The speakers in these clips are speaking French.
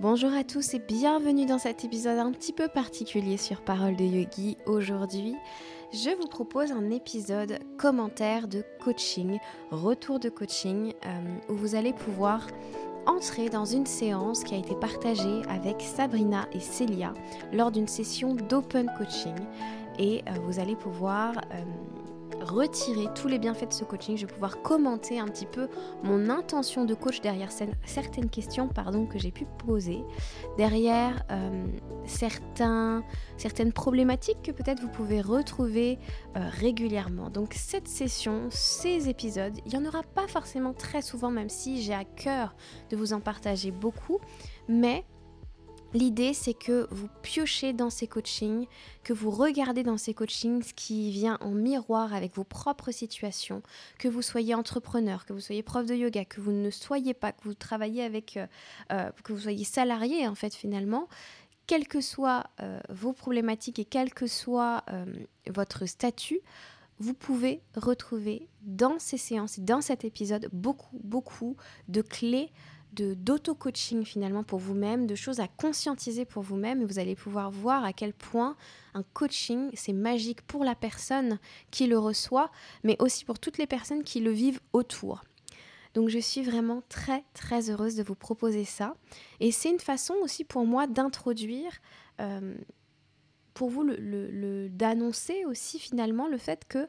Bonjour à tous et bienvenue dans cet épisode un petit peu particulier sur Parole de Yogi. Aujourd'hui, je vous propose un épisode commentaire de coaching, retour de coaching, euh, où vous allez pouvoir entrer dans une séance qui a été partagée avec Sabrina et Célia lors d'une session d'open coaching. Et euh, vous allez pouvoir... Euh, retirer tous les bienfaits de ce coaching, je vais pouvoir commenter un petit peu mon intention de coach derrière certaines questions que j'ai pu poser, derrière euh, certaines problématiques que peut-être vous pouvez retrouver euh, régulièrement. Donc cette session, ces épisodes, il n'y en aura pas forcément très souvent, même si j'ai à cœur de vous en partager beaucoup, mais L'idée, c'est que vous piochez dans ces coachings, que vous regardez dans ces coachings ce qui vient en miroir avec vos propres situations, que vous soyez entrepreneur, que vous soyez prof de yoga, que vous ne soyez pas, que vous travaillez avec, euh, euh, que vous soyez salarié en fait finalement, quelles que soient euh, vos problématiques et quel que soit votre statut, vous pouvez retrouver dans ces séances dans cet épisode beaucoup, beaucoup de clés d'auto-coaching finalement pour vous-même, de choses à conscientiser pour vous-même et vous allez pouvoir voir à quel point un coaching c'est magique pour la personne qui le reçoit, mais aussi pour toutes les personnes qui le vivent autour. Donc je suis vraiment très très heureuse de vous proposer ça et c'est une façon aussi pour moi d'introduire euh, pour vous d'annoncer aussi finalement le fait que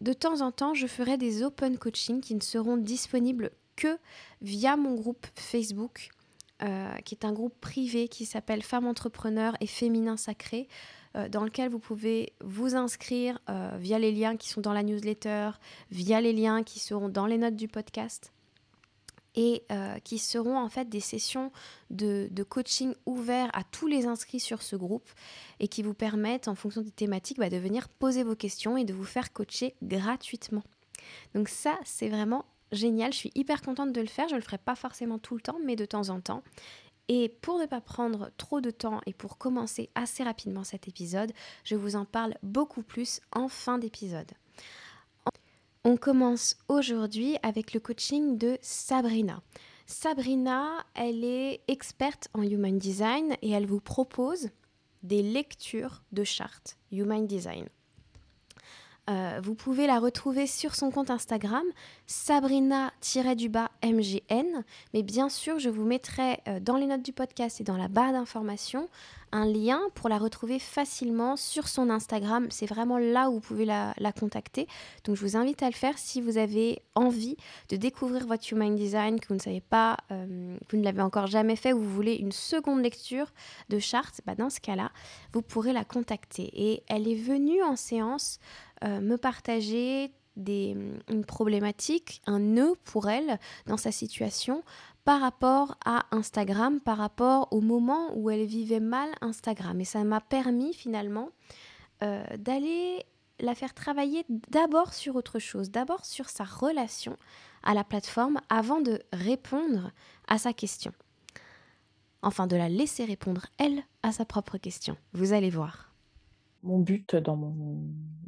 de temps en temps, je ferai des open coaching qui ne seront disponibles que via mon groupe Facebook, euh, qui est un groupe privé qui s'appelle Femmes Entrepreneurs et Féminin Sacré, euh, dans lequel vous pouvez vous inscrire euh, via les liens qui sont dans la newsletter, via les liens qui seront dans les notes du podcast et qui seront en fait des sessions de, coaching ouverts à tous les inscrits sur ce groupe et qui vous permettent, en fonction des thématiques, bah, de venir poser vos questions et de vous faire coacher gratuitement. Donc ça, c'est vraiment génial, je suis hyper contente de le faire, je ne le ferai pas forcément tout le temps, mais de temps en temps. Et pour ne pas prendre trop de temps et pour commencer assez rapidement cet épisode, je vous en parle beaucoup plus en fin d'épisode. On commence aujourd'hui avec le coaching de Sabrina. Sabrina, elle est experte en Human Design et elle vous propose des lectures de chartes Human Design. Euh, vous pouvez la retrouver sur son compte Instagram, Sabrina-MGN. Mais bien sûr, je vous mettrai euh, dans les notes du podcast et dans la barre d'informations un lien pour la retrouver facilement sur son Instagram. C'est vraiment là où vous pouvez la, contacter. Donc je vous invite à le faire si vous avez envie de découvrir votre Human Design, que vous ne savez pas, euh, vous ne l'avez encore jamais fait, ou vous voulez une seconde lecture de charte. Bah dans ce cas-là, vous pourrez la contacter. Et elle est venue en séance euh, me partager des, une problématique, un nœud pour elle dans sa situation par rapport à Instagram, par rapport au moment où elle vivait mal Instagram. Et ça m'a permis finalement euh, d'aller la faire travailler d'abord sur autre chose, d'abord sur sa relation à la plateforme avant de répondre à sa question. Enfin, de la laisser répondre, elle, à sa propre question. Vous allez voir. Mon but dans mon,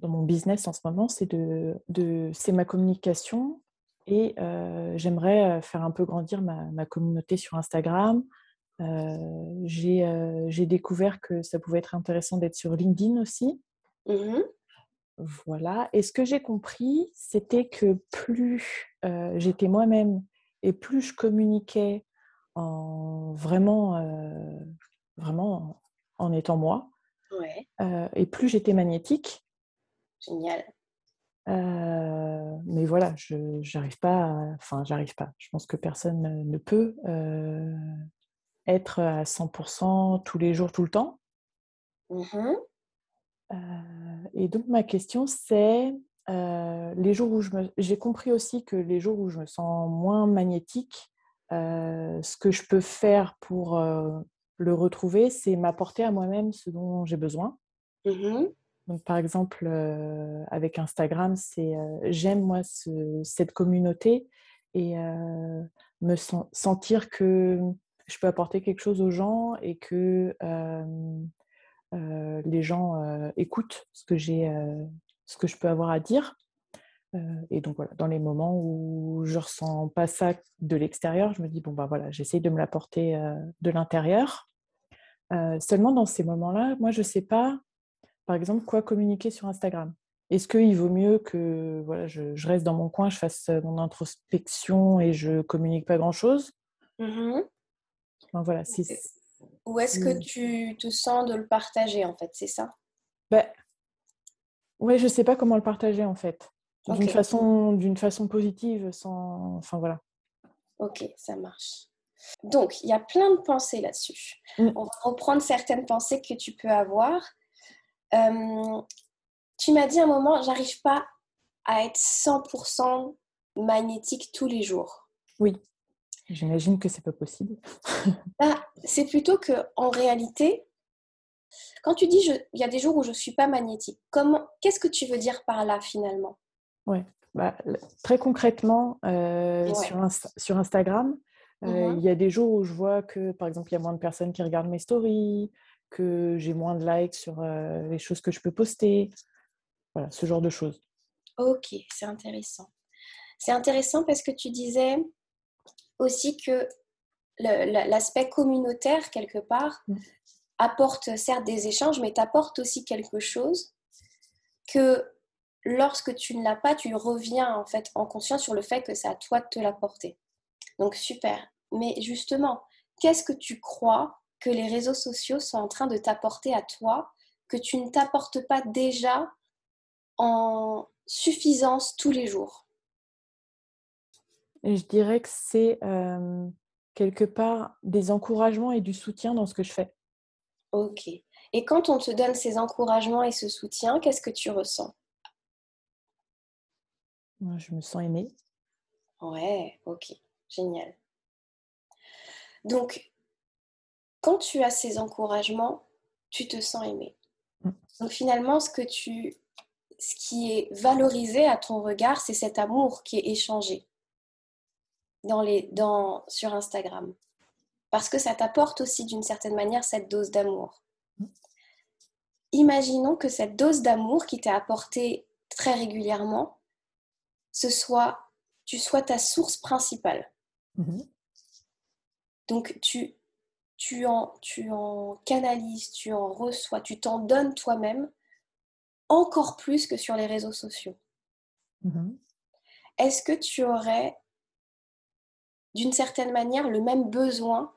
dans mon business en ce moment, c'est de, c'est ma communication et j'aimerais faire un peu grandir ma, communauté sur Instagram. j'ai découvert que ça pouvait être intéressant d'être sur LinkedIn aussi. Mmh voilà. Et ce que j'ai compris, c'était que plus j'étais moi-même et plus je communiquais en vraiment, vraiment en étant moi, et plus j'étais magnétique. Génial mais voilà, je j'arrive pas, enfin j'arrive pas. Je pense que personne ne peut être à 100% tous les jours, tout le temps. Mmh et donc ma question c'est les jours où je me, j'ai compris aussi que les jours où je me sens moins magnétique, ce que je peux faire pour le retrouver, c'est m'apporter à moi-même ce dont j'ai besoin. Mmh donc, par exemple, avec Instagram, c'est j'aime moi cette communauté et me sentir que je peux apporter quelque chose aux gens et que les gens écoutent ce que j'ai, ce que je peux avoir à dire. et donc voilà, dans les moments où je ressens pas ça de l'extérieur, je me dis bon bah voilà, j'essaye de me l'apporter de l'intérieur. seulement dans ces moments-là, moi je sais pas, par exemple, quoi communiquer sur Instagram? Est-ce qu'il vaut mieux que voilà, je, reste dans mon coin, je fasse mon introspection et je communique pas grand-chose? Mmh voilà, Ou est-ce que tu te sens de le partager en fait, c'est ça? Ben, Ouais, je sais pas comment le partager en fait. D'une façon, d'une façon positive, sans. Enfin voilà. Ok, ça marche. Donc, il y a plein de pensées là-dessus. Mmh. On va reprendre certaines pensées que tu peux avoir. Tu m'as dit un moment, j'arrive pas à être 100% magnétique tous les jours. Oui. J'imagine que c'est pas possible. Bah, c'est plutôt que en réalité, quand tu dis il y a des jours où je suis pas magnétique, comment qu'est-ce que tu veux dire par là finalement? Ouais. Bah, très concrètement, euh, sur, sur, Instagram, euh, mmh il y a des jours où je vois que, par exemple, il y a moins de personnes qui regardent mes stories, que j'ai moins de likes sur euh, les choses que je peux poster. Voilà, ce genre de choses. Ok, c'est intéressant. C'est intéressant parce que tu disais aussi que l'aspect communautaire, quelque part, mmh. apporte certes des échanges, mais t'apporte aussi quelque chose que lorsque tu ne l'as pas, tu reviens en fait en conscience sur le fait que c'est à toi de te l'apporter. Donc super. Mais justement, qu'est-ce que tu crois que les réseaux sociaux sont en train de t'apporter à toi que tu ne t'apportes pas déjà en suffisance tous les jours Je dirais que c'est euh, quelque part des encouragements et du soutien dans ce que je fais. Ok. Et quand on te donne ces encouragements et ce soutien, qu'est-ce que tu ressens? Je me sens aimée. Ouais, ok, génial. Donc, quand tu as ces encouragements, tu te sens aimé. Mm. Donc finalement, ce que tu, ce qui est valorisé à ton regard, c'est cet amour qui est échangé dans les, dans, sur Instagram. Parce que ça t'apporte aussi d'une certaine manière cette dose d'amour. Mm. Imaginons que cette dose d'amour qui t'est apportée très régulièrement, ce soit, tu sois ta source principale. Mhm. Donc tu, tu, en, tu en canalises, tu en reçois, tu t'en donnes toi-même encore plus que sur les réseaux sociaux. Mhm. Est-ce que tu aurais d'une certaine manière le même besoin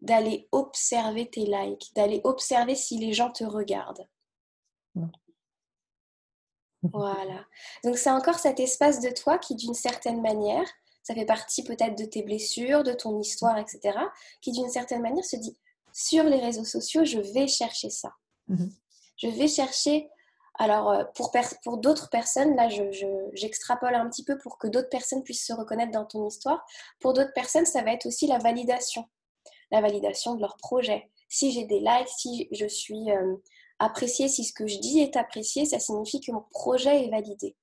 d'aller observer tes likes, d'aller observer si les gens te regardent? Voilà. Donc c'est encore cet espace de toi qui, d'une certaine manière, ça fait partie peut-être de tes blessures, de ton histoire, etc., qui d'une certaine manière se dit, sur les réseaux sociaux, je vais chercher ça. Mhm. Je vais chercher, alors euh, pour, pour d'autres personnes, là j'extrapole un petit peu pour que d'autres personnes puissent se reconnaître dans ton histoire, pour d'autres personnes, ça va être aussi la validation, la validation de leur projet. Si j'ai des likes, si je suis... Euh, apprécier si ce que je dis est apprécié, ça signifie que mon projet est validé.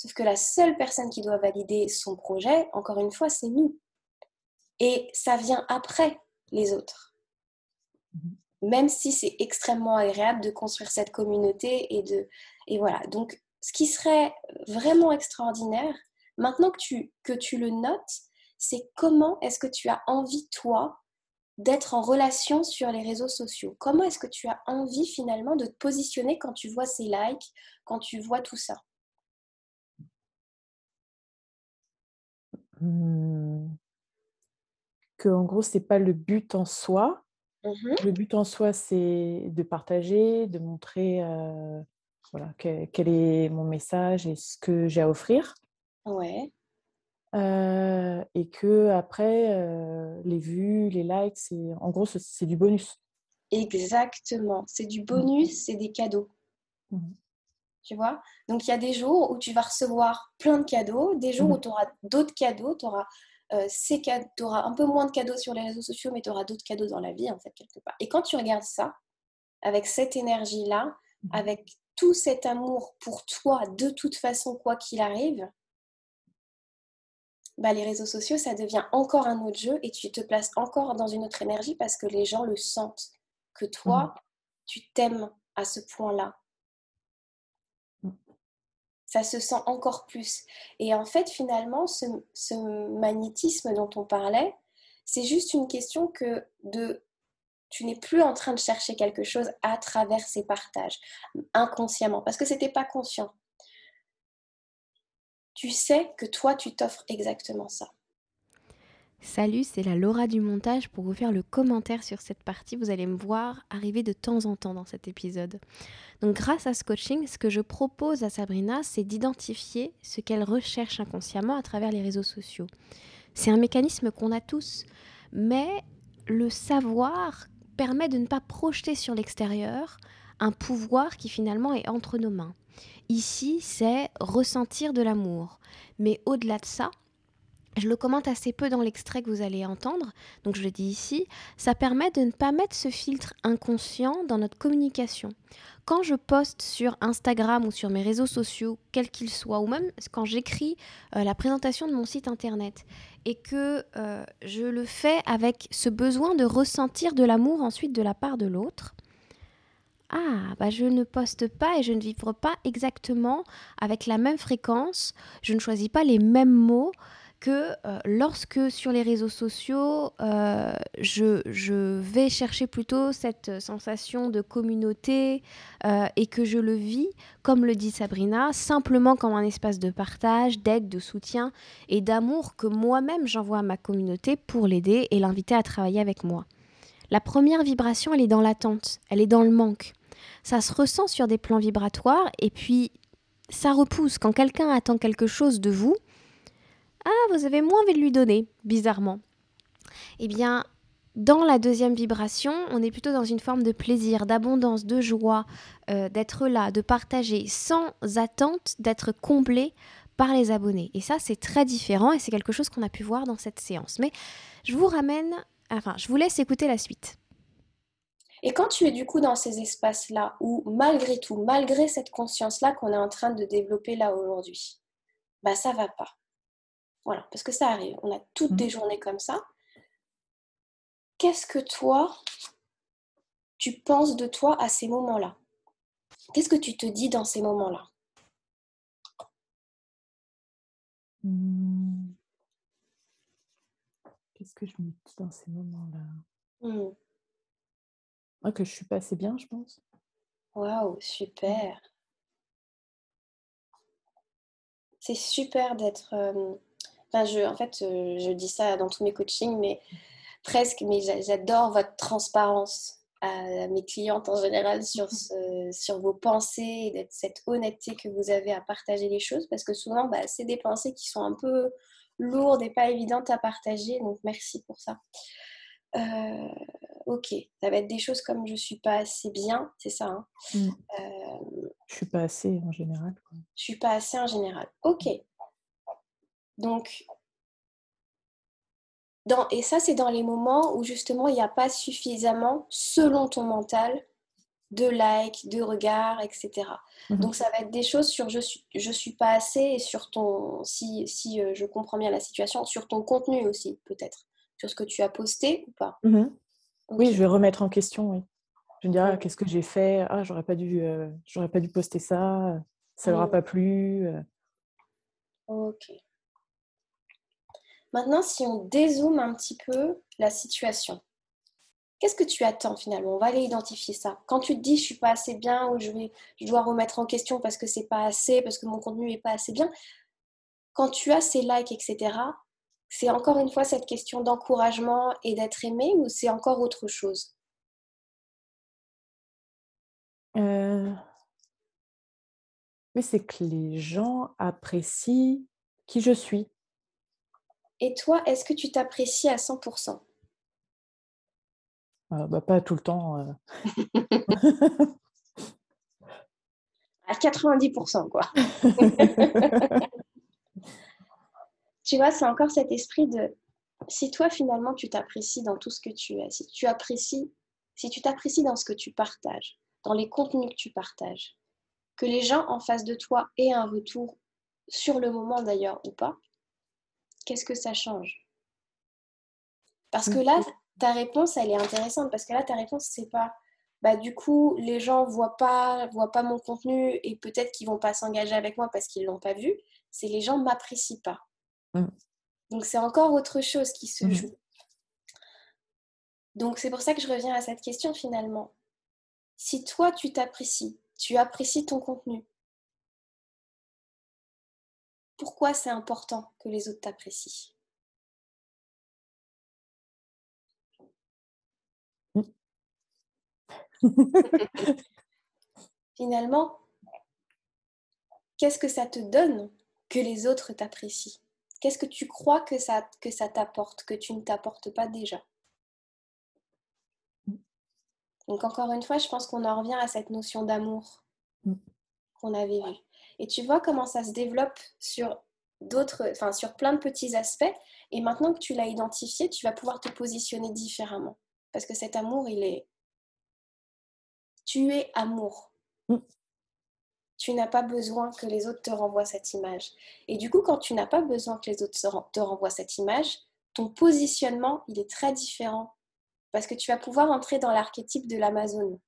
Sauf que la seule personne qui doit valider son projet, encore une fois, c'est nous. Et ça vient après les autres. Mhm. Même si c'est extrêmement agréable de construire cette communauté et de... Et voilà. Donc, ce qui serait vraiment extraordinaire, maintenant que tu, que tu le notes, c'est comment est-ce que tu as envie, toi, d'être en relation sur les réseaux sociaux? Comment est-ce que tu as envie finalement de te positionner quand tu vois ces likes, quand tu vois tout ça? Que en gros, c'est pas le but en soi. Mmh le but en soi, c'est de partager, de montrer euh, voilà, quel est mon message et ce que j'ai à offrir. Ouais et que après les vues, les likes, c'est en gros c'est du bonus. Exactement, c'est du mmh. bonus, c'est des cadeaux. Mmh. Tu vois Donc il y a des jours où tu vas recevoir plein de cadeaux, des jours où mmh. tu auras d'autres cadeaux, tu auras, auras un peu moins de cadeaux sur les réseaux sociaux, mais tu auras d'autres cadeaux dans la vie, en fait, quelque part. Et quand tu regardes ça, avec cette énergie-là, avec tout cet amour pour toi, de toute façon, quoi qu'il arrive, bah, les réseaux sociaux, ça devient encore un autre jeu et tu te places encore dans une autre énergie parce que les gens le sentent, que toi, mmh. tu t'aimes à ce point-là. Ça se sent encore plus. Et en fait, finalement, ce, ce magnétisme dont on parlait, c'est juste une question que de tu n'es plus en train de chercher quelque chose à travers ces partages, inconsciemment, parce que ce n'était pas conscient. Tu sais que toi, tu t'offres exactement ça. Salut, c'est la Laura du montage pour vous faire le commentaire sur cette partie. Vous allez me voir arriver de temps en temps dans cet épisode. Donc grâce à ce coaching, ce que je propose à Sabrina, c'est d'identifier ce qu'elle recherche inconsciemment à travers les réseaux sociaux. C'est un mécanisme qu'on a tous, mais le savoir permet de ne pas projeter sur l'extérieur un pouvoir qui finalement est entre nos mains. Ici, c'est ressentir de l'amour. Mais au-delà de ça, je le commente assez peu dans l'extrait que vous allez entendre, donc je le dis ici, ça permet de ne pas mettre ce filtre inconscient dans notre communication. Quand je poste sur Instagram ou sur mes réseaux sociaux, quels qu'ils soient, ou même quand j'écris euh, la présentation de mon site internet, et que euh, je le fais avec ce besoin de ressentir de l'amour ensuite de la part de l'autre, ah, bah je ne poste pas et je ne vibre pas exactement avec la même fréquence, je ne choisis pas les mêmes mots, que euh, lorsque sur les réseaux sociaux, euh, je, vais chercher plutôt cette sensation de communauté euh, et que je le vis, comme le dit Sabrina, simplement comme un espace de partage, d'aide, de soutien et d'amour que moi-même j'envoie à ma communauté pour l'aider et l'inviter à travailler avec moi. La première vibration, elle est dans l'attente, elle est dans le manque. Ça se ressent sur des plans vibratoires et puis ça repousse. Quand quelqu'un attend quelque chose de vous, ah, vous avez moins envie de lui donner, bizarrement. Eh bien, dans la deuxième vibration, on est plutôt dans une forme de plaisir, d'abondance, de joie, euh, d'être là, de partager, sans attente d'être comblé par les abonnés. Et ça, c'est très différent et c'est quelque chose qu'on a pu voir dans cette séance. Mais je vous ramène, enfin, je vous laisse écouter la suite. Et quand tu es du coup dans ces espaces-là, où malgré tout, malgré cette conscience-là qu'on est en train de développer là aujourd'hui, bah ça va pas. Voilà, parce que ça arrive. On a toutes des mmh. journées comme ça. Qu'est-ce que toi, tu penses de toi à ces moments-là? Qu'est-ce que tu te dis dans ces moments-là? Mmh. Qu'est-ce que je me dis dans ces moments-là? Mmh. Que je suis pas assez bien, je pense. Waouh, super. C'est super d'être je, en fait, euh, je dis ça dans tous mes coachings, mais presque, mais j'adore votre transparence à mes clientes en général sur, sur vos pensées et cette honnêteté que vous avez à partager les choses parce que souvent, bah, c'est des pensées qui sont un peu lourdes et pas évidentes à partager. Donc, merci pour ça. Euh, ok, ça va être des choses comme je suis pas assez bien, c'est ça. Hein mmh. euh, je suis pas assez en général. Quoi. Je suis pas assez en général. Ok, donc, dans, et ça, c'est dans les moments où justement il n'y a pas suffisamment, selon ton mental, de likes, de regards, etc. Mhm. Donc ça va être des choses sur je suis, je suis pas assez et sur ton, si, si euh, je comprends bien la situation, sur ton contenu aussi peut-être, sur ce que tu as posté ou pas. Mhm. Oui, je vais remettre en question, oui. Je me dire, qu'est-ce que j'ai fait? Ah, j'aurais pas dû, euh, j'aurais pas dû poster ça. Ça leur a pas plu. Euh. Ok. Maintenant, si on dézoome un petit peu la situation, qu'est-ce que tu attends finalement? On va aller identifier ça. Quand tu te dis je suis pas assez bien ou je, vais, je dois remettre en question parce que c'est pas assez, parce que mon contenu n'est pas assez bien, quand tu as ces likes, etc., c'est encore une fois cette question d'encouragement et d'être aimé ou c'est encore autre chose? Euh... Oui, c'est que les gens apprécient qui je suis. Et toi, est-ce que tu t'apprécies à 100% euh, bah, Pas tout le temps. Euh. à 90%, quoi. tu vois, c'est encore cet esprit de si toi finalement tu t'apprécies dans tout ce que tu es, si tu apprécies, si tu t'apprécies dans ce que tu partages, dans les contenus que tu partages, que les gens en face de toi aient un retour sur le moment d'ailleurs ou pas, qu'est-ce que ça change? Parce que là, ta réponse, elle est intéressante, parce que là, ta réponse, c'est pas bah du coup les gens voient pas voient pas mon contenu et peut-être qu'ils vont pas s'engager avec moi parce qu'ils l'ont pas vu c'est les gens m'apprécient pas. Mmh. donc c'est encore autre chose qui se mmh joue. Donc c'est pour ça que je reviens à cette question finalement. Si toi tu t'apprécies tu apprécies ton contenu pourquoi c'est important que les autres t'apprécient. Finalement, qu'est-ce que ça te donne que les autres t'apprécient? Qu'est-ce que tu crois que ça, que ça t'apporte, que tu ne t'apportes pas déjà? Donc encore une fois, je pense qu'on en revient à cette notion d'amour qu'on avait vue. Et tu vois comment ça se développe sur d'autres, enfin sur plein de petits aspects. Et maintenant que tu l'as identifié, tu vas pouvoir te positionner différemment. Parce que cet amour, il est, tu es amour. Mm. Tu n'as pas besoin que les autres te renvoient cette image. Et du coup, quand tu n'as pas besoin que les autres te renvoient cette image, ton positionnement, il est très différent. Parce que tu vas pouvoir entrer dans l'archétype de l'Amazon.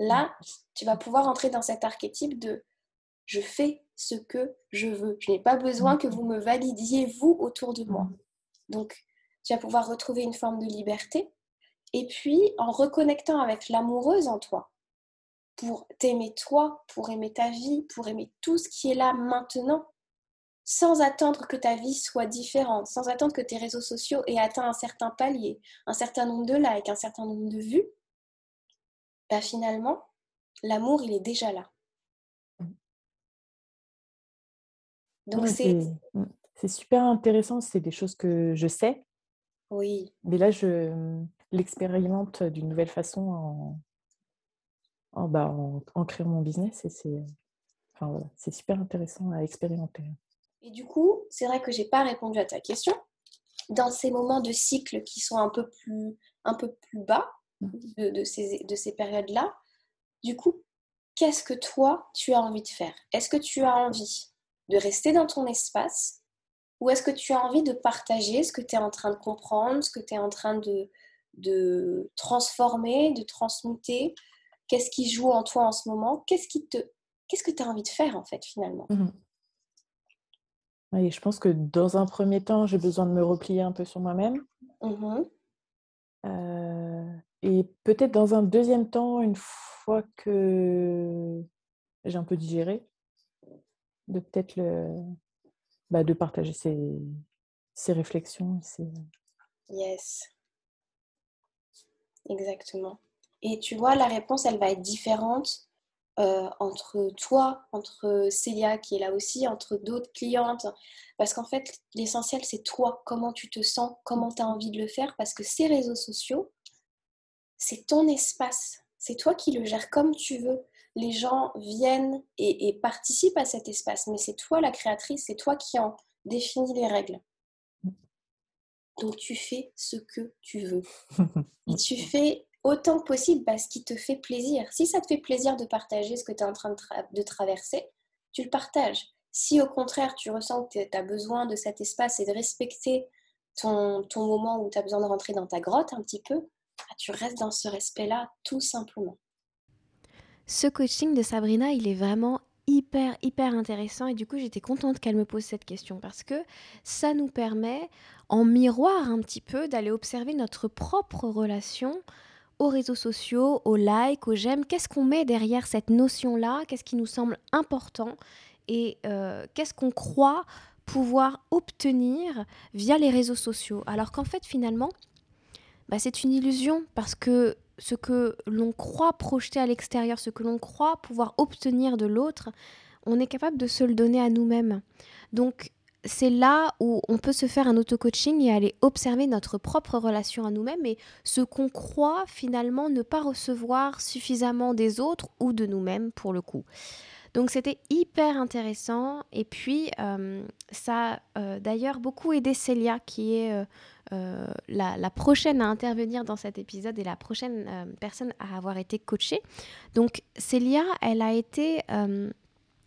Là, tu vas pouvoir entrer dans cet archétype de je fais ce que je veux. Je n'ai pas besoin que vous me validiez, vous, autour de moi. Donc, tu vas pouvoir retrouver une forme de liberté et puis, en reconnectant avec l'amoureuse en toi, pour t'aimer toi, pour aimer ta vie, pour aimer tout ce qui est là maintenant, sans attendre que ta vie soit différente, sans attendre que tes réseaux sociaux aient atteint un certain palier, un certain nombre de likes, un certain nombre de vues, bah finalement, l'amour, il est déjà là. Donc c'est... C'est super intéressant, c'est des choses que je sais. Oui. Mais là, je, l'expérimente d'une nouvelle façon en, en, bah, en, créant mon business et c'est enfin, voilà, super intéressant à expérimenter. Et du coup, c'est vrai que j'ai pas répondu à ta question. Dans ces moments de cycle qui sont un peu plus, un peu plus bas mmh. de, de ces, de ces périodes-là, du coup, qu'est-ce que toi, tu as envie de faire? Est-ce que tu as envie de rester dans ton espace ou est-ce que tu as envie de partager ce que tu es en train de comprendre, ce que tu es en train de, de transformer, de transmuter? Qu'est-ce qui joue en toi en ce moment? Qu'est-ce qui te qu'est-ce que tu as envie de faire en fait finalement? Mmh je pense que dans un premier temps, j'ai besoin de me replier un peu sur moi-même. Mmh euh, et peut-être dans un deuxième temps, une fois que j'ai un peu digéré, de peut-être le, bah, de partager ces, ces réflexions. Ces... Yes. Exactement. Et tu vois, la réponse, elle va être différente euh, entre toi, entre Célia qui est là aussi, entre d'autres clientes. Parce qu'en fait, l'essentiel, c'est toi, comment tu te sens, comment tu as envie de le faire. Parce que ces réseaux sociaux, c'est ton espace. C'est toi qui le gères comme tu veux. Les gens viennent et, et participent à cet espace, mais c'est toi la créatrice, c'est toi qui en définis les règles. Donc tu fais ce que tu veux. Et tu fais autant que possible ce qui te fait plaisir. Si ça te fait plaisir de partager ce que tu es en train de, traverser, tu le partages. Si au contraire tu ressens que tu as besoin de cet espace et de respecter ton, ton moment où tu as besoin de rentrer dans ta grotte un petit peu, bah, tu restes dans ce respect-là tout simplement. Ce coaching de Sabrina, il est vraiment hyper, hyper intéressant. Et du coup j'étais contente qu'elle me pose cette question parce que ça nous permet en miroir un petit peu d'aller observer notre propre relation aux réseaux sociaux, aux likes, aux j'aime, qu'est-ce qu'on met derrière cette notion-là, qu'est-ce qui nous semble important? Et euh, qu'est-ce qu'on croit pouvoir obtenir via les réseaux sociaux? Alors qu'en fait finalement, bah, c'est une illusion parce que ce que l'on croit projeter à l'extérieur, ce que l'on croit pouvoir obtenir de l'autre, on est capable de se le donner à nous-mêmes. Donc c'est là où on peut se faire un auto-coaching et aller observer notre propre relation à nous-mêmes et ce qu'on croit finalement ne pas recevoir suffisamment des autres ou de nous-mêmes pour le coup. Donc c'était hyper intéressant et puis euh, ça a euh, d'ailleurs beaucoup aidé Célia qui est euh, la, prochaine à intervenir dans cet épisode et la prochaine personne à avoir été coachée. Donc Célia, elle a été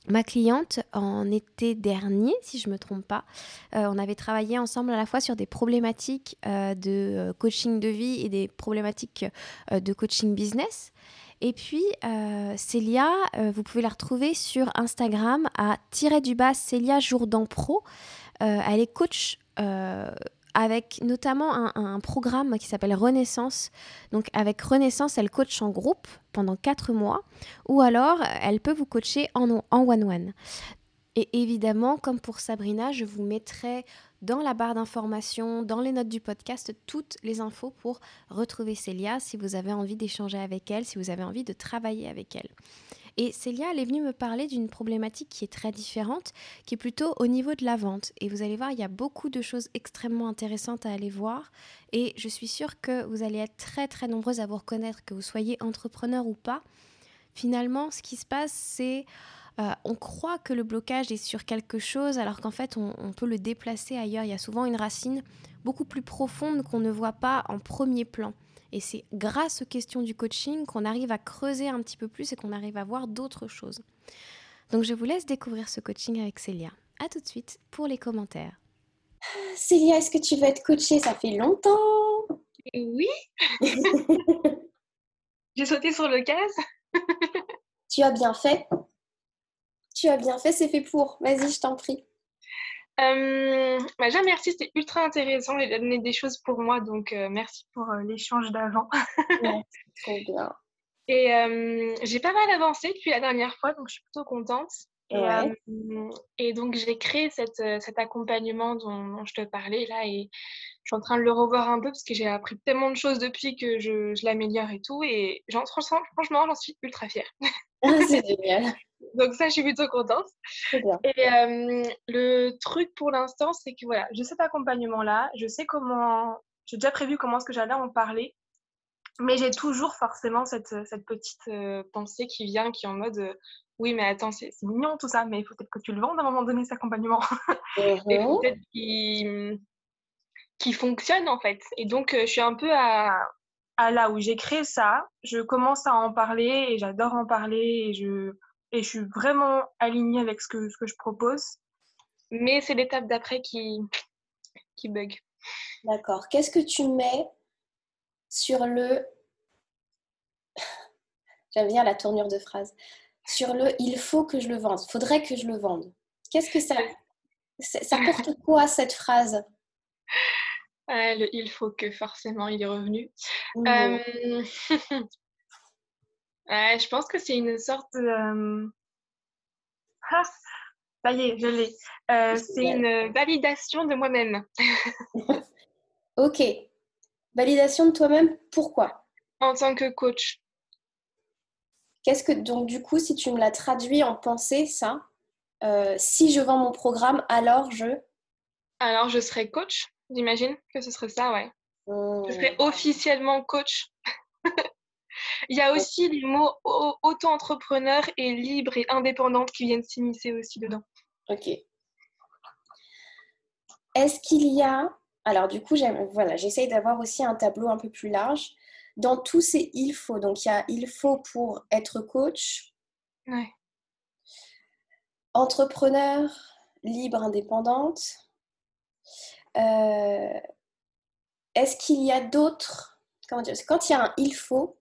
ma cliente en été dernier, si je ne me trompe pas. on avait travaillé ensemble à la fois sur des problématiques de coaching de vie et des problématiques de coaching business. Et puis, Célia, vous pouvez la retrouver sur Instagram à tirer du bas Célia Jourdan Pro. elle est coach avec notamment un, programme qui s'appelle Renaissance. Donc avec Renaissance, elle coach en groupe pendant 4 mois ou alors elle peut vous coacher en one-one. Et évidemment, comme pour Sabrina, je vous mettrai dans la barre d'informations, dans les notes du podcast, toutes les infos pour retrouver Célia si vous avez envie d'échanger avec elle, si vous avez envie de travailler avec elle. Et Célia, elle est venue me parler d'une problématique qui est très différente, qui est plutôt au niveau de la vente. Et vous allez voir, il y a beaucoup de choses extrêmement intéressantes à aller voir. Et je suis sûre que vous allez être très très nombreuses à vous reconnaître, que vous soyez entrepreneur ou pas. Finalement, ce qui se passe, c'est... Euh, on croit que le blocage est sur quelque chose alors qu'en fait on, on, peut le déplacer ailleurs. Il y a souvent une racine beaucoup plus profonde qu'on ne voit pas en premier plan. Et c'est grâce aux questions du coaching qu'on arrive à creuser un petit peu plus et qu'on arrive à voir d'autres choses. Donc je vous laisse découvrir ce coaching avec Célia. A tout de suite pour les commentaires. Célia, est-ce que tu veux être coachée? Ça fait longtemps. Oui. J'ai sauté sur le gaz. tu as bien fait. Tu as bien fait, c'est fait pour. Vas-y, je t'en prie. Euh, bah, déjà, merci, c'était ultra intéressant. Il a donné des choses pour moi, donc euh, merci pour euh, l'échange d'avant. très bien. Et j'ai pas mal avancé depuis la dernière fois, donc je suis plutôt contente. Et, donc, j'ai créé cette, cet accompagnement dont, je te parlais là, et je suis en train de le revoir un peu parce que j'ai appris tellement de choses depuis que je, je l'améliore et tout. Et franchement, j'en suis ultra fière. C'est génial. Donc ça, je suis plutôt contente. Bien. Et euh, le truc pour l'instant, c'est que voilà, j'ai cet accompagnement-là, je sais comment, j'ai déjà prévu comment est-ce que j'allais en parler, mais j'ai toujours forcément cette, cette petite euh, pensée qui vient, qui est en mode, euh, oui, mais attends, c'est mignon tout ça, mais il faut peut-être que tu le vendes à un moment donné, cet accompagnement. Et uh-huh. peut-être qu'il fonctionne en fait. Et donc, je suis un peu à, à là où j'ai créé ça, je commence à en parler et j'adore en parler et je et je suis vraiment alignée avec ce que, ce que je propose. Mais c'est l'étape d'après qui, qui bug. D'accord. Qu'est-ce que tu mets sur le. J'aime bien la tournure de phrase. Sur le il faut que je le vende, faudrait que je le vende. Qu'est-ce que ça. Ça porte quoi cette phrase? Le il faut que forcément il est revenu. Euh, je pense que c'est une sorte de. Euh, ah, ça y est, je l'ai. Euh, c'est une validation de moi-même. ok. Validation de toi-même, pourquoi? En tant que coach. Qu'est-ce que donc du coup, si tu me l'as traduit en pensée, ça, euh, si je vends mon programme, alors je? Alors je serai coach. J'imagine que ce serait ça, ouais. Je serais mmh. officiellement coach. Il y a aussi les mots auto-entrepreneur et libre et indépendante qui viennent s'immiscer aussi dedans. Ok. Est-ce qu'il y a. Alors, du coup, voilà, j'essaye d'avoir aussi un tableau un peu plus large. Dans tous ces il faut, donc il y a il faut pour être coach, ouais. entrepreneur, libre, indépendante. Euh, est-ce qu'il y a d'autres. Comment dire Quand il y a un il faut,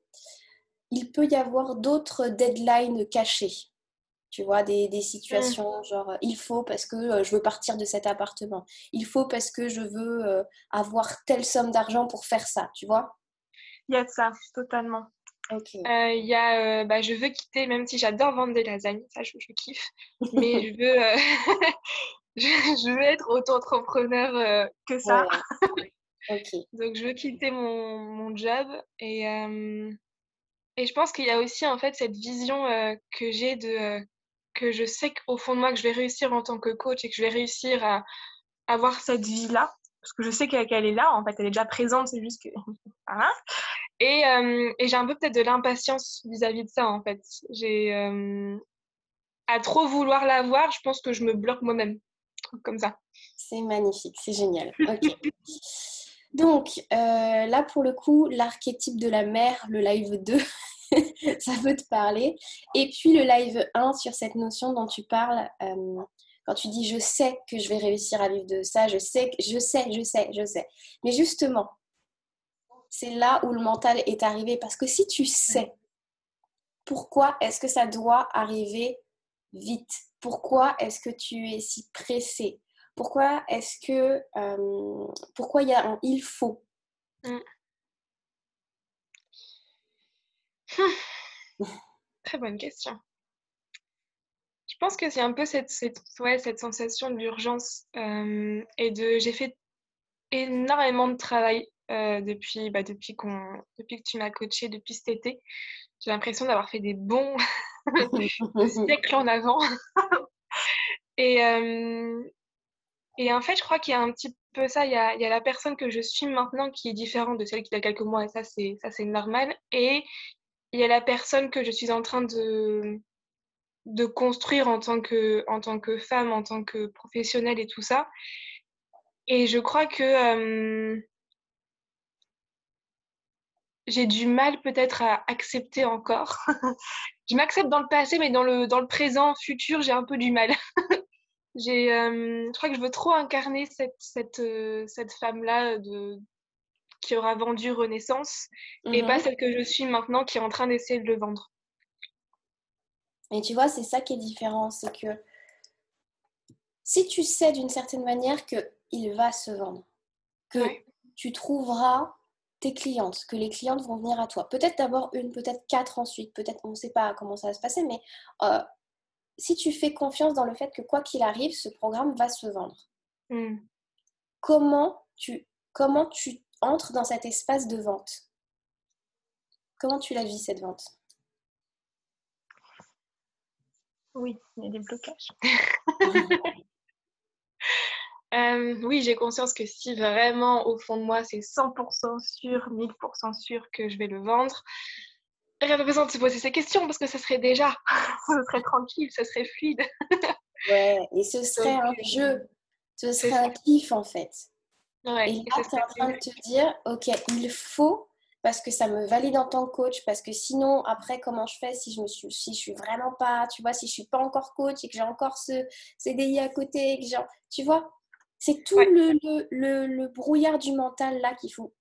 il peut y avoir d'autres deadlines cachés. Tu vois, des, situations mmh. genre il faut parce que euh, je veux partir de cet appartement. Il faut parce que je veux euh, avoir telle somme d'argent pour faire ça, tu vois? Il y a de ça, totalement. Ok. Euh, il y a, bah, je veux quitter, même si j'adore vendre des lasagnes, ça je, kiffe, mais je veux, je, veux être auto-entrepreneur que ça. Donc je veux quitter mon, mon job et et je pense qu'il y a aussi en fait cette vision euh, que j'ai de euh, que je sais qu'au fond de moi que je vais réussir en tant que coach et que je vais réussir à avoir cette vie là parce que je sais qu'elle est là en fait elle est déjà présente c'est juste que et, euh, et j'ai un peu peut-être de l'impatience vis-à-vis de ça en fait. J'ai à trop vouloir la voir je pense que je me bloque moi-même comme ça. C'est magnifique c'est génial. Ok. Donc, là, pour le coup, l'archétype de la mère, le live 2, ça peut te parler. Et puis le live 1 sur cette notion dont tu parles, euh, quand tu dis je sais que je vais réussir à vivre de ça, je sais, je sais, je sais, je sais. Mais justement, c'est là où le mental est arrivé. Parce que si tu sais, pourquoi est-ce que ça doit arriver vite? Pourquoi est-ce que tu es si pressé? Pourquoi est-ce que... Euh, pourquoi il y a un il faut mm. Très bonne question. Je pense que c'est un peu cette, cette, ouais, cette sensation d'urgence euh, et de j'ai fait énormément de travail euh, depuis, bah, depuis, qu'on, depuis que tu m'as coaché depuis cet été. J'ai l'impression d'avoir fait des bons siècles en avant. et, euh, et en fait, je crois qu'il y a un petit peu ça. Il y a, il y a la personne que je suis maintenant qui est différente de celle qui a quelques mois, et ça, c'est, ça, c'est normal. Et il y a la personne que je suis en train de, de construire en tant, que, en tant que femme, en tant que professionnelle et tout ça. Et je crois que euh, j'ai du mal peut-être à accepter encore. je m'accepte dans le passé, mais dans le, dans le présent, futur, j'ai un peu du mal. euh, je crois que je veux trop incarner cette, cette, euh, cette femme-là de, qui aura vendu Renaissance et pas mhm. celle que je suis maintenant qui est en train d'essayer de le vendre. Et tu vois, c'est ça qui est différent, c'est que si tu sais d'une certaine manière qu'il va se vendre, que tu trouveras tes clientes, que les clientes vont venir à toi. Peut-être d'abord une, peut-être quatre ensuite, peut-être on ne sait pas comment ça va se passer, mais euh, si tu fais confiance dans le fait que quoi qu'il arrive, ce programme va se vendre. Hmm. Comment, tu, comment tu entres dans cet espace de vente Comment tu la vis cette vente? Oui, il y a des blocages. Euh, oui, j'ai conscience que si vraiment au fond de moi c'est 100% sûr, 1000% sûr que je vais le vendre, rien de besoin de se poser ces questions parce que ce serait déjà, ce serait tranquille, ce serait fluide. ouais, et ce serait un jeu, ce serait un kiff en fait. Ouais, et là, tu es en train de te dire, ok, il faut parce que ça me valide en tant que coach, parce que sinon, après, comment je fais si je me suis, si je suis vraiment pas, tu vois, si je suis pas encore coach et que j'ai encore ce CDI à côté, que tu vois, c'est tout le, brouillard du mental là qu'il faut.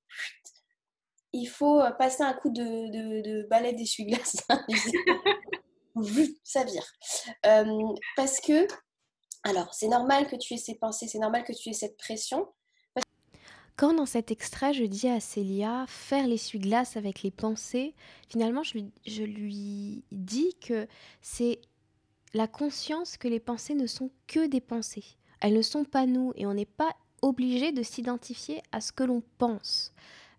Il faut euh, passer un coup de, de, de balai d'essuie-glace. ça vire. Euh, parce que, alors, c'est normal que tu aies ces pensées, c'est normal que tu aies cette pression. Quand dans cet extrait, je dis à Célia faire l'essuie-glace avec les pensées, finalement, je lui, dis que c'est la conscience que les pensées ne sont que des pensées. Elles ne sont pas nous et on n'est pas obligé de s'identifier à ce que l'on pense.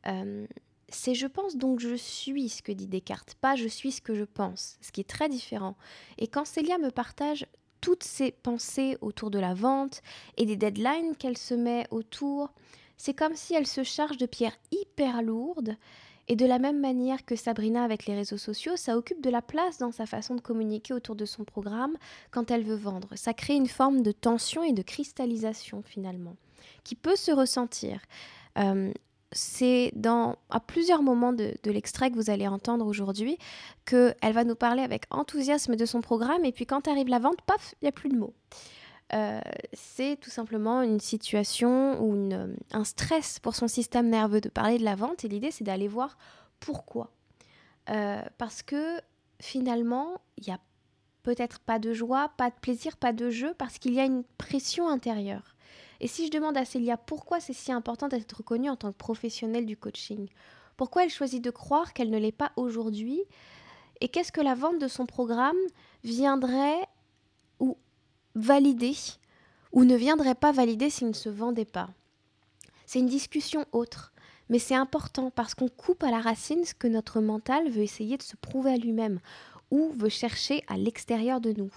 Euh, c'est je pense donc je suis ce que dit Descartes, pas je suis ce que je pense, ce qui est très différent. Et quand Célia me partage toutes ses pensées autour de la vente et des deadlines qu'elle se met autour, c'est comme si elle se charge de pierres hyper lourdes et de la même manière que Sabrina avec les réseaux sociaux, ça occupe de la place dans sa façon de communiquer autour de son programme quand elle veut vendre. Ça crée une forme de tension et de cristallisation finalement, qui peut se ressentir. Euh, c'est dans à plusieurs moments de, de l'extrait que vous allez entendre aujourd'hui qu'elle va nous parler avec enthousiasme de son programme et puis quand arrive la vente, paf, il n'y a plus de mots. Euh, c'est tout simplement une situation ou un stress pour son système nerveux de parler de la vente. Et l'idée, c'est d'aller voir pourquoi. Euh, parce que finalement, il n'y a peut-être pas de joie, pas de plaisir, pas de jeu, parce qu'il y a une pression intérieure. Et si je demande à Célia pourquoi c'est si important d'être reconnue en tant que professionnelle du coaching, pourquoi elle choisit de croire qu'elle ne l'est pas aujourd'hui, et qu'est-ce que la vente de son programme viendrait valider ou ne viendrait pas valider s'il ne se vendait pas. C'est une discussion autre, mais c'est important parce qu'on coupe à la racine ce que notre mental veut essayer de se prouver à lui-même ou veut chercher à l'extérieur de nous.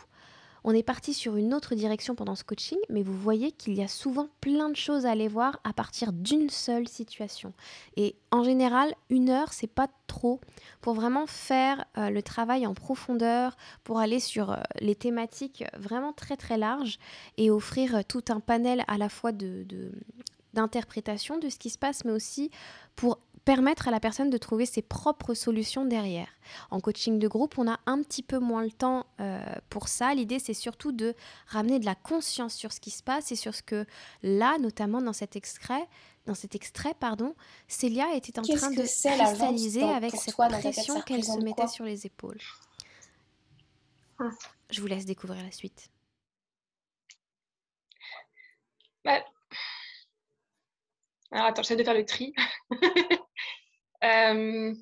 On est parti sur une autre direction pendant ce coaching, mais vous voyez qu'il y a souvent plein de choses à aller voir à partir d'une seule situation. Et en général, une heure, c'est pas trop pour vraiment faire euh, le travail en profondeur, pour aller sur euh, les thématiques vraiment très très larges et offrir euh, tout un panel à la fois de, d'interprétation de ce qui se passe, mais aussi pour permettre à la personne de trouver ses propres solutions derrière. En coaching de groupe, on a un petit peu moins le temps euh, pour ça. L'idée, c'est surtout de ramener de la conscience sur ce qui se passe et sur ce que là, notamment dans cet extrait, dans cet extrait, pardon, Célia était en train de cristalliser avec cette pression qu'elle se mettait sur les épaules. Hum. Je vous laisse découvrir la suite. Bah... Alors attends, j'essaie de faire le tri. Euh,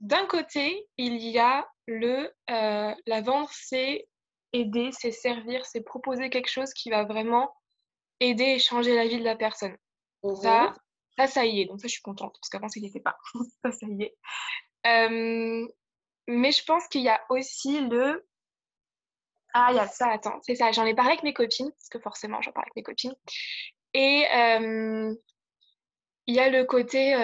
d'un côté, il y a le euh, la vente, c'est aider, c'est servir, c'est proposer quelque chose qui va vraiment aider et changer la vie de la personne. Ça, mmh ça, ça y est. Donc ça, je suis contente parce qu'avant, ça n'y était pas. ça, ça y est. Euh, mais je pense qu'il y a aussi le ah, il y a ça, attends, c'est ça. J'en ai parlé avec mes copines, parce que forcément, j'en parle avec mes copines. Et il y a le côté,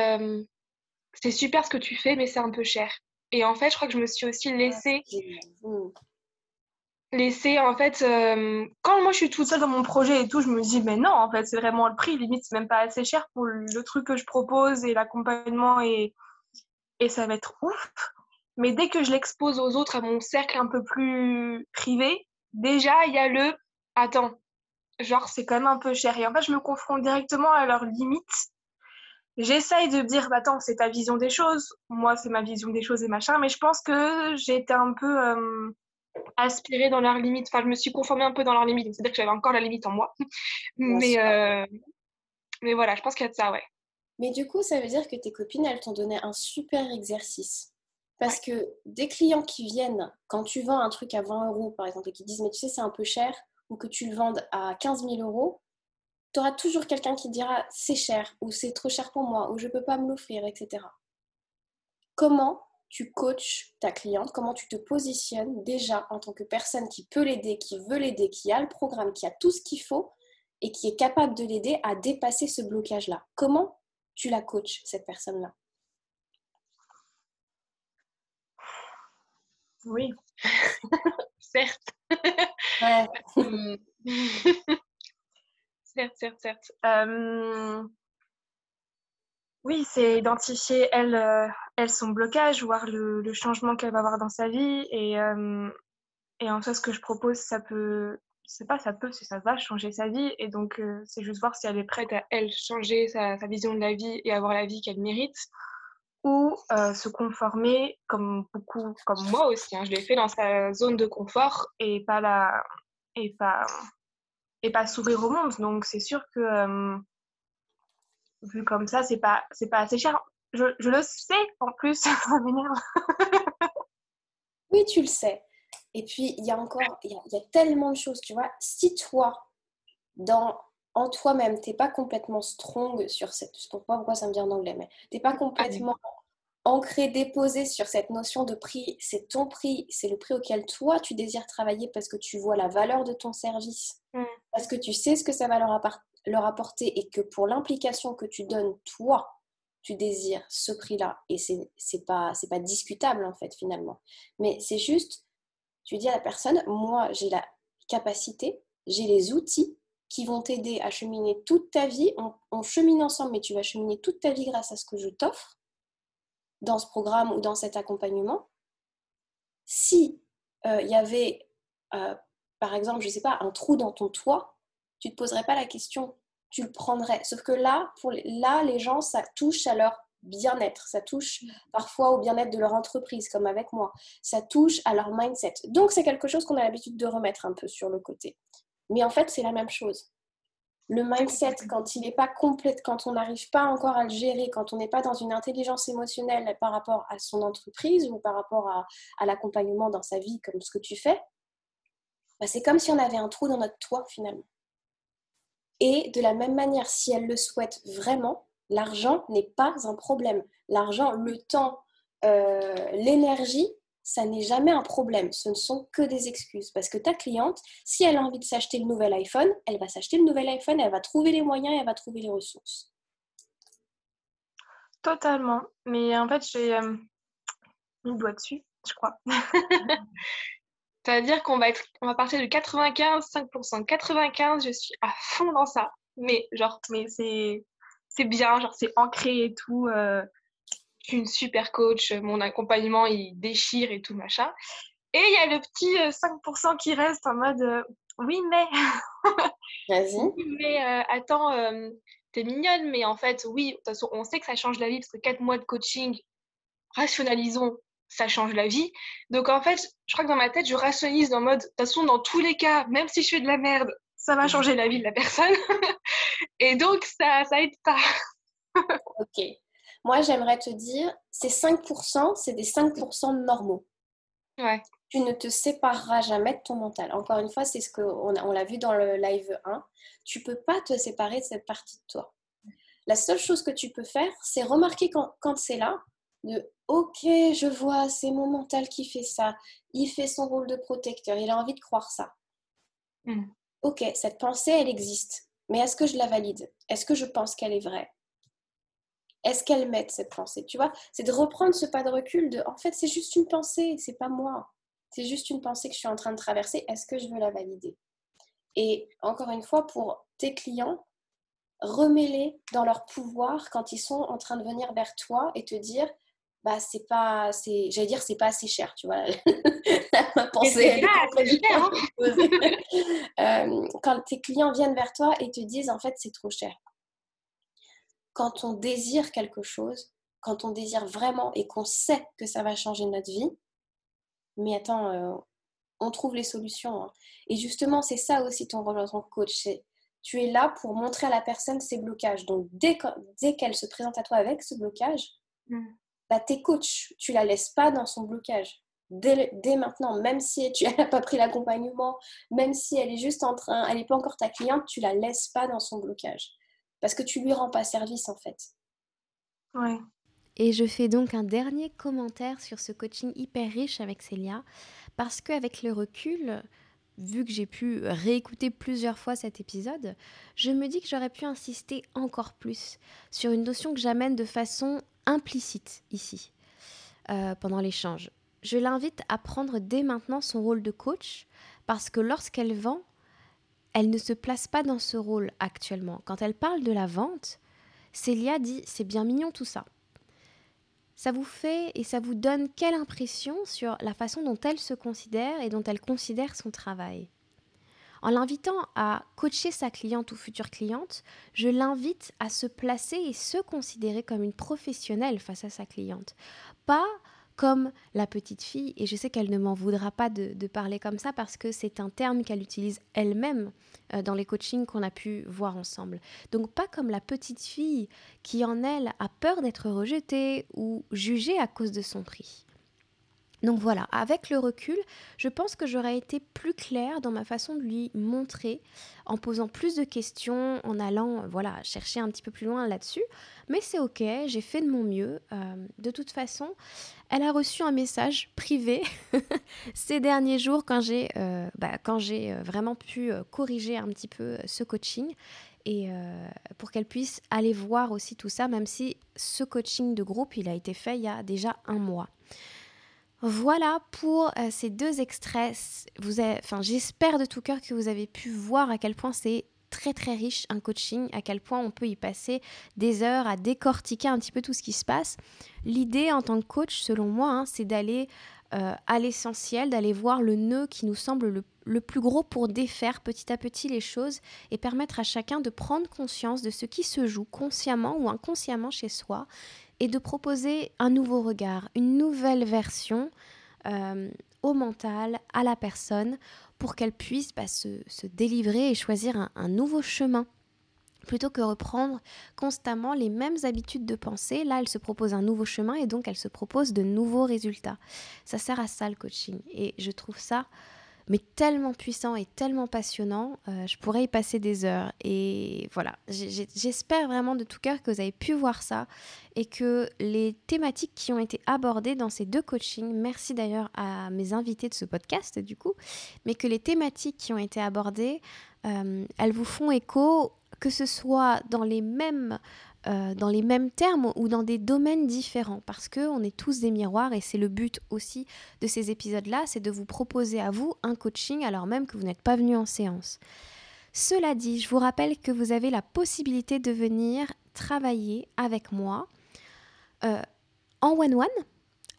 c'est super ce que tu fais, mais c'est un peu cher. Et en fait, je crois que je me suis aussi ah, laissée. laisser en fait quand moi je suis toute seule dans mon projet et tout je me dis mais non en fait c'est vraiment le prix limite c'est même pas assez cher pour le truc que je propose et l'accompagnement et et ça va être ouf mais dès que je l'expose aux autres, à mon cercle un peu plus privé, déjà, il y a le attends, genre, c'est quand même un peu cher. Et en fait, je me confronte directement à leurs limites. J'essaye de dire, bah, attends, c'est ta vision des choses. Moi, c'est ma vision des choses et machin. Mais je pense que été un peu euh, aspirée dans leurs limites. Enfin, je me suis conformée un peu dans leurs limites. C'est-à-dire que j'avais encore la limite en moi. mais, euh, mais voilà, je pense qu'il y a de ça, ouais. Mais du coup, ça veut dire que tes copines, elles t'ont donné un super exercice. Parce que des clients qui viennent, quand tu vends un truc à 20 euros, par exemple, et qui disent, mais tu sais, c'est un peu cher, ou que tu le vendes à 15 000 euros, tu auras toujours quelqu'un qui dira, c'est cher, ou c'est trop cher pour moi, ou je ne peux pas me l'offrir, etc. Comment tu coaches ta cliente, comment tu te positionnes déjà en tant que personne qui peut l'aider, qui veut l'aider, qui a le programme, qui a tout ce qu'il faut et qui est capable de l'aider à dépasser ce blocage-là? Comment tu la coaches, cette personne-là? Oui, certes. certes, certes, certes. Euh, oui, c'est identifier elle, euh, son blocage, voir le, changement qu'elle va avoir dans sa vie. Et, euh, en soi, ce que je propose, ça peut, c'est pas ça peut, c'est ça va changer sa vie. Et donc, c'est juste voir si elle est prête à, elle, changer sa, vision de la vie et avoir la vie qu'elle mérite ou se conformer comme beaucoup, comme moi aussi. Hein. je l'ai fait dans sa zone de confort et pas la, et pas, et pas s'ouvrir au monde. Donc c'est sûr que euh, vu comme ça, c'est pas, c'est pas assez cher. Je, je, le sais en plus, ça m'énerve. oui, tu le sais. Et puis il y a encore, il y, a tellement de choses, tu vois. Si toi, dans en toi-même, tu n'es pas complètement strong sur cette. Je ne sais pas pourquoi ça me dit en anglais, mais tu n'es pas complètement ancré, déposé sur cette notion de prix. C'est ton prix, c'est le prix auquel toi tu désires travailler parce que tu vois la valeur de ton service, mm. Parce que tu sais ce que ça va leur, apporter et que pour l'implication que tu donnes, toi, tu désires ce prix-là. Et c'est n'est pas, discutable en fait finalement. Mais c'est juste, tu dis à la personne, moi j'ai la capacité, j'ai les outils qui vont t'aider à cheminer toute ta vie. On, chemine ensemble, mais tu vas cheminer toute ta vie grâce à ce que je t'offre dans ce programme ou dans cet accompagnement. Si il euh, y avait, euh, par exemple, je ne sais pas, un trou dans ton toit, tu ne te poserais pas la question, tu le prendrais. Sauf que là, pour, là, les gens, ça touche à leur bien-être, ça touche parfois au bien-être de leur entreprise, comme avec moi, ça touche à leur mindset. Donc, c'est quelque chose qu'on a l'habitude de remettre un peu sur le côté. Mais en fait, c'est la même chose. Le mindset, quand il n'est pas complet, quand on n'arrive pas encore à le gérer, quand on n'est pas dans une intelligence émotionnelle par rapport à son entreprise ou par rapport à, l'accompagnement dans sa vie, comme ce que tu fais, bah, c'est comme si on avait un trou dans notre toit finalement. Et de la même manière, si elle le souhaite vraiment, l'argent n'est pas un problème. L'argent, le temps, euh, l'énergie, ça n'est jamais un problème. Ce ne sont que des excuses. Parce que ta cliente, si elle a envie de s'acheter le nouvel iPhone, elle va s'acheter le nouvel iPhone, elle va trouver les moyens elle va trouver les ressources. Totalement. Mais en fait, j'ai euh, le doigt dessus, je crois. C'est-à-dire qu'on va, être, on va partir de 95, 5%. 95, je suis à fond dans ça. Mais genre, mais c'est c'est bien, genre c'est ancré et tout. je suis une super coach, mon accompagnement il déchire et tout machin. Et il y a le petit 5% qui reste en mode oui, mais. Vas-y. mais attends, t'es mignonne, mais en fait, oui, de toute façon, on sait que ça change la vie parce que 4 mois de coaching, rationalisons, ça change la vie. Donc en fait, je crois que dans ma tête, je rationalise en mode, de toute façon, dans tous les cas, même si je fais de la merde, ça va changer la vie de la personne. Et donc, ça, ça aide pas. ok. Moi, j'aimerais te dire, ces 5%, c'est des 5% normaux. Ouais. Tu ne te sépareras jamais de ton mental. Encore une fois, c'est ce qu'on on l'a vu dans le live 1. Tu peux pas te séparer de cette partie de toi. La seule chose que tu peux faire, c'est remarquer quand, quand c'est là, de ok, je vois, c'est mon mental qui fait ça. Il fait son rôle de protecteur. Il a envie de croire ça. Hmm. Ok, cette pensée, elle existe. Mais est-ce que je la valide? Est-ce que je pense qu'elle est vraie? Est-ce qu'elle m'aide cette pensée? Tu vois, c'est de reprendre ce pas de recul de en fait, c'est juste une pensée, c'est pas moi. C'est juste une pensée que je suis en train de traverser. Est-ce que je veux la valider? Et encore une fois, pour tes clients, remets-les dans leur pouvoir quand ils sont en train de venir vers toi et te dire bah c'est pas c'est j'allais dire c'est pas assez cher tu vois ma pensée hein. euh, quand tes clients viennent vers toi et te disent en fait c'est trop cher quand on désire quelque chose quand on désire vraiment et qu'on sait que ça va changer notre vie mais attends euh, on trouve les solutions hein. et justement c'est ça aussi ton rôle en tant que coach tu es là pour montrer à la personne ses blocages donc dès qu'elle se présente à toi avec ce blocage mmh bah, tes coachs, tu la laisses pas dans son blocage. Dès, maintenant, même si tu n'as pas pris l'accompagnement, même si elle est juste en train, elle n'est pas encore ta cliente, tu la laisses pas dans son blocage. Parce que tu lui rends pas service en fait. Ouais. Et je fais donc un dernier commentaire sur ce coaching hyper riche avec Célia, parce qu'avec le recul, vu que j'ai pu réécouter plusieurs fois cet épisode, je me dis que j'aurais pu insister encore plus sur une notion que j'amène de façon implicite ici euh, pendant l'échange. Je l'invite à prendre dès maintenant son rôle de coach parce que lorsqu'elle vend, elle ne se place pas dans ce rôle actuellement. Quand elle parle de la vente, Célia dit c'est bien mignon tout ça. Ça vous fait et ça vous donne quelle impression sur la façon dont elle se considère et dont elle considère son travail? En l'invitant à coacher sa cliente ou future cliente, je l'invite à se placer et se considérer comme une professionnelle face à sa cliente. Pas comme la petite fille, et je sais qu'elle ne m'en voudra pas de, parler comme ça parce que c'est un terme qu'elle utilise elle-même euh, dans les coachings qu'on a pu voir ensemble. Donc pas comme la petite fille qui en elle a peur d'être rejetée ou jugée à cause de son prix. Donc voilà, avec le recul, je pense que j'aurais été plus claire dans ma façon de lui montrer, en posant plus de questions, en allant voilà chercher un petit peu plus loin là-dessus. Mais c'est ok, j'ai fait de mon mieux. Euh, de toute façon, elle a reçu un message privé ces derniers jours quand j'ai euh, bah, euh, vraiment pu corriger un petit peu ce coaching et pour qu'elle puisse aller voir aussi tout ça, même si ce coaching de groupe, il a été fait il y a déjà un mois. Voilà pour euh, ces deux extraits. Vous enfin, j'espère de tout cœur que vous avez pu voir à quel point c'est très très riche un coaching, à quel point on peut y passer des heures à décortiquer un petit peu tout ce qui se passe. L'idée en tant que coach, selon moi, hein, c'est d'aller euh, à l'essentiel, d'aller voir le nœud qui nous semble le, le, plus gros pour défaire petit à petit les choses et permettre à chacun de prendre conscience de ce qui se joue consciemment ou inconsciemment chez soi et de proposer un nouveau regard, une nouvelle version euh, au mental, à la personne, pour qu'elle puisse bah, se, délivrer et choisir un, nouveau chemin. Plutôt que reprendre constamment les mêmes habitudes de pensée, là elle se propose un nouveau chemin et donc elle se propose de nouveaux résultats. Ça sert à ça le coaching et je trouve ça mais tellement puissant et tellement passionnant. Euh, je pourrais y passer des heures. Et voilà, j'espère vraiment de tout cœur que vous avez pu voir ça et que les thématiques qui ont été abordées dans ces deux coachings, merci d'ailleurs à mes invités de ce podcast du coup, mais que les thématiques qui ont été abordées, euh, elles vous font écho, que ce soit dans les mêmes euh, dans les mêmes termes ou dans des domaines différents parce qu'on est tous des miroirs et c'est le but aussi de ces épisodes-là, c'est de vous proposer à vous un coaching alors même que vous n'êtes pas venu en séance. Cela dit, je vous rappelle que vous avez la possibilité de venir travailler avec moi euh, en one-one.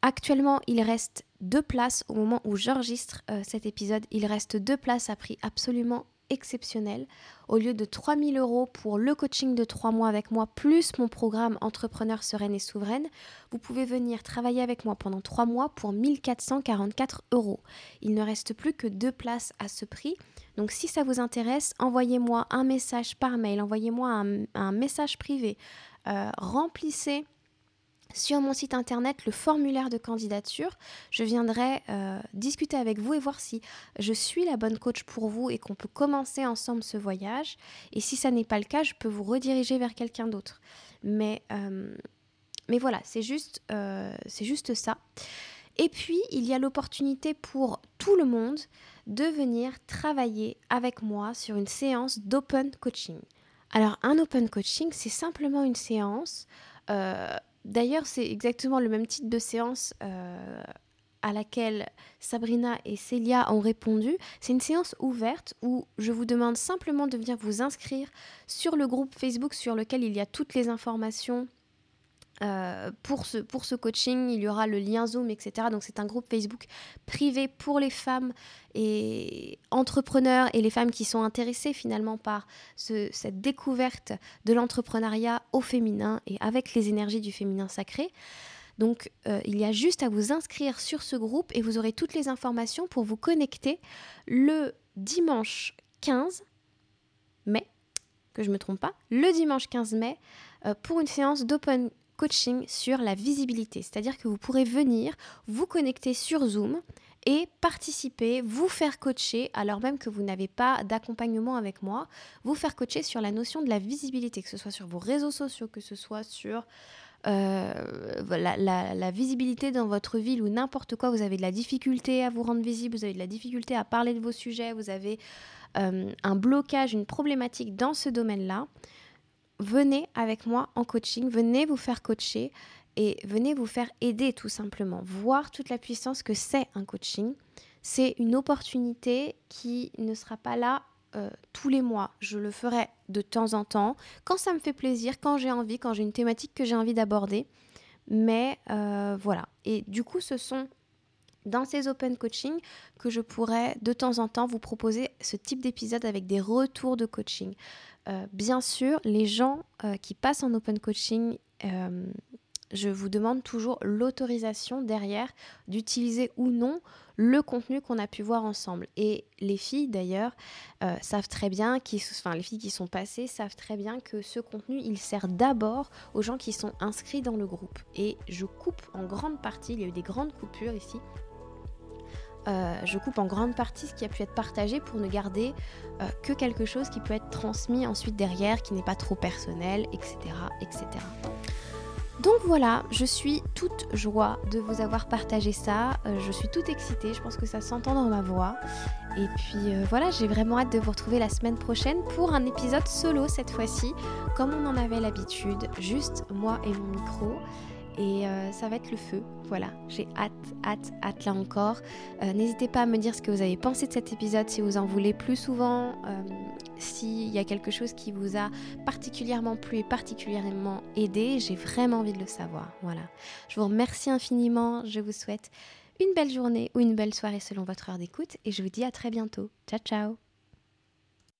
Actuellement, il reste deux places au moment où j'enregistre euh, cet épisode. Il reste deux places à prix absolument exceptionnel. Au lieu de 3000 euros pour le coaching de 3 mois avec moi, plus mon programme Entrepreneur sereine et souveraine, vous pouvez venir travailler avec moi pendant 3 mois pour 1444 euros. Il ne reste plus que deux places à ce prix. Donc si ça vous intéresse, envoyez-moi un message par mail, envoyez-moi un, message privé, euh, remplissez sur mon site internet le formulaire de candidature. Je viendrai euh, discuter avec vous et voir si je suis la bonne coach pour vous et qu'on peut commencer ensemble ce voyage. Et si ça n'est pas le cas, je peux vous rediriger vers quelqu'un d'autre. Mais, euh, mais voilà, c'est juste, euh, c'est juste ça. Et puis, il y a l'opportunité pour tout le monde de venir travailler avec moi sur une séance d'open coaching. Alors, un open coaching, c'est simplement une séance D'ailleurs, c'est exactement le même type de séance euh, à laquelle Sabrina et Célia ont répondu. C'est une séance ouverte où je vous demande simplement de venir vous inscrire sur le groupe Facebook sur lequel il y a toutes les informations euh, pour, ce, coaching, il y aura le lien Zoom, etc. Donc c'est un groupe Facebook privé pour les femmes et entrepreneurs et les femmes qui sont intéressées finalement par cette découverte de l'entrepreneuriat au féminin et avec les énergies du féminin sacré. Donc euh, il y a juste à vous inscrire sur ce groupe et vous aurez toutes les informations pour vous connecter le dimanche 15 mai, que je ne me trompe pas, le dimanche 15 mai euh, pour une séance d'open coaching sur la visibilité. C'est-à-dire que vous pourrez venir vous connecter sur Zoom et participer, vous faire coacher, alors même que vous n'avez pas d'accompagnement avec moi, vous faire coacher sur la notion de la visibilité, que ce soit sur vos réseaux sociaux, que ce soit sur euh, la, visibilité dans votre ville ou n'importe quoi. Vous avez de la difficulté à vous rendre visible, vous avez de la difficulté à parler de vos sujets, vous avez euh, un blocage, une problématique dans ce domaine-là venez avec moi en coaching, venez vous faire coacher et venez vous faire aider tout simplement, voir toute la puissance que c'est un coaching. C'est une opportunité qui ne sera pas là euh, tous les mois. Je le ferai de temps en temps, quand ça me fait plaisir, quand j'ai envie, quand j'ai une thématique que j'ai envie d'aborder. Mais euh, voilà. Et du coup, ce sont dans ces open coaching que je pourrais de temps en temps vous proposer ce type d'épisode avec des retours de coaching. Euh, bien sûr, les gens euh, qui passent en open coaching, euh, je vous demande toujours l'autorisation derrière d'utiliser ou non le contenu qu'on a pu voir ensemble. Et les filles d'ailleurs savent très bien, qui, enfin les filles qui sont passées savent très bien que ce contenu il sert d'abord aux gens qui sont inscrits dans le groupe. Et je coupe en grande partie, il y a eu des grandes coupures ici, euh, je coupe en grande partie ce qui a pu être partagé pour ne garder euh, que quelque chose qui peut être transmis ensuite derrière, qui n'est pas trop personnel, etc. etc. Donc voilà, je suis toute joie de vous avoir partagé ça. Euh, je suis toute excitée, je pense que ça s'entend dans ma voix. Et puis voilà, j'ai vraiment hâte de vous retrouver la semaine prochaine pour un épisode solo cette fois-ci, comme on en avait l'habitude, juste moi et mon micro et euh, ça va être le feu. Voilà, j'ai hâte, hâte, hâte là encore. Euh, n'hésitez pas à me dire ce que vous avez pensé de cet épisode, si vous en voulez plus souvent, euh, s'il y a quelque chose qui vous a particulièrement plu et particulièrement aidé. J'ai vraiment envie de le savoir. Voilà, je vous remercie infiniment. Je vous souhaite une belle journée ou une belle soirée selon votre heure d'écoute et je vous dis à très bientôt. Ciao, ciao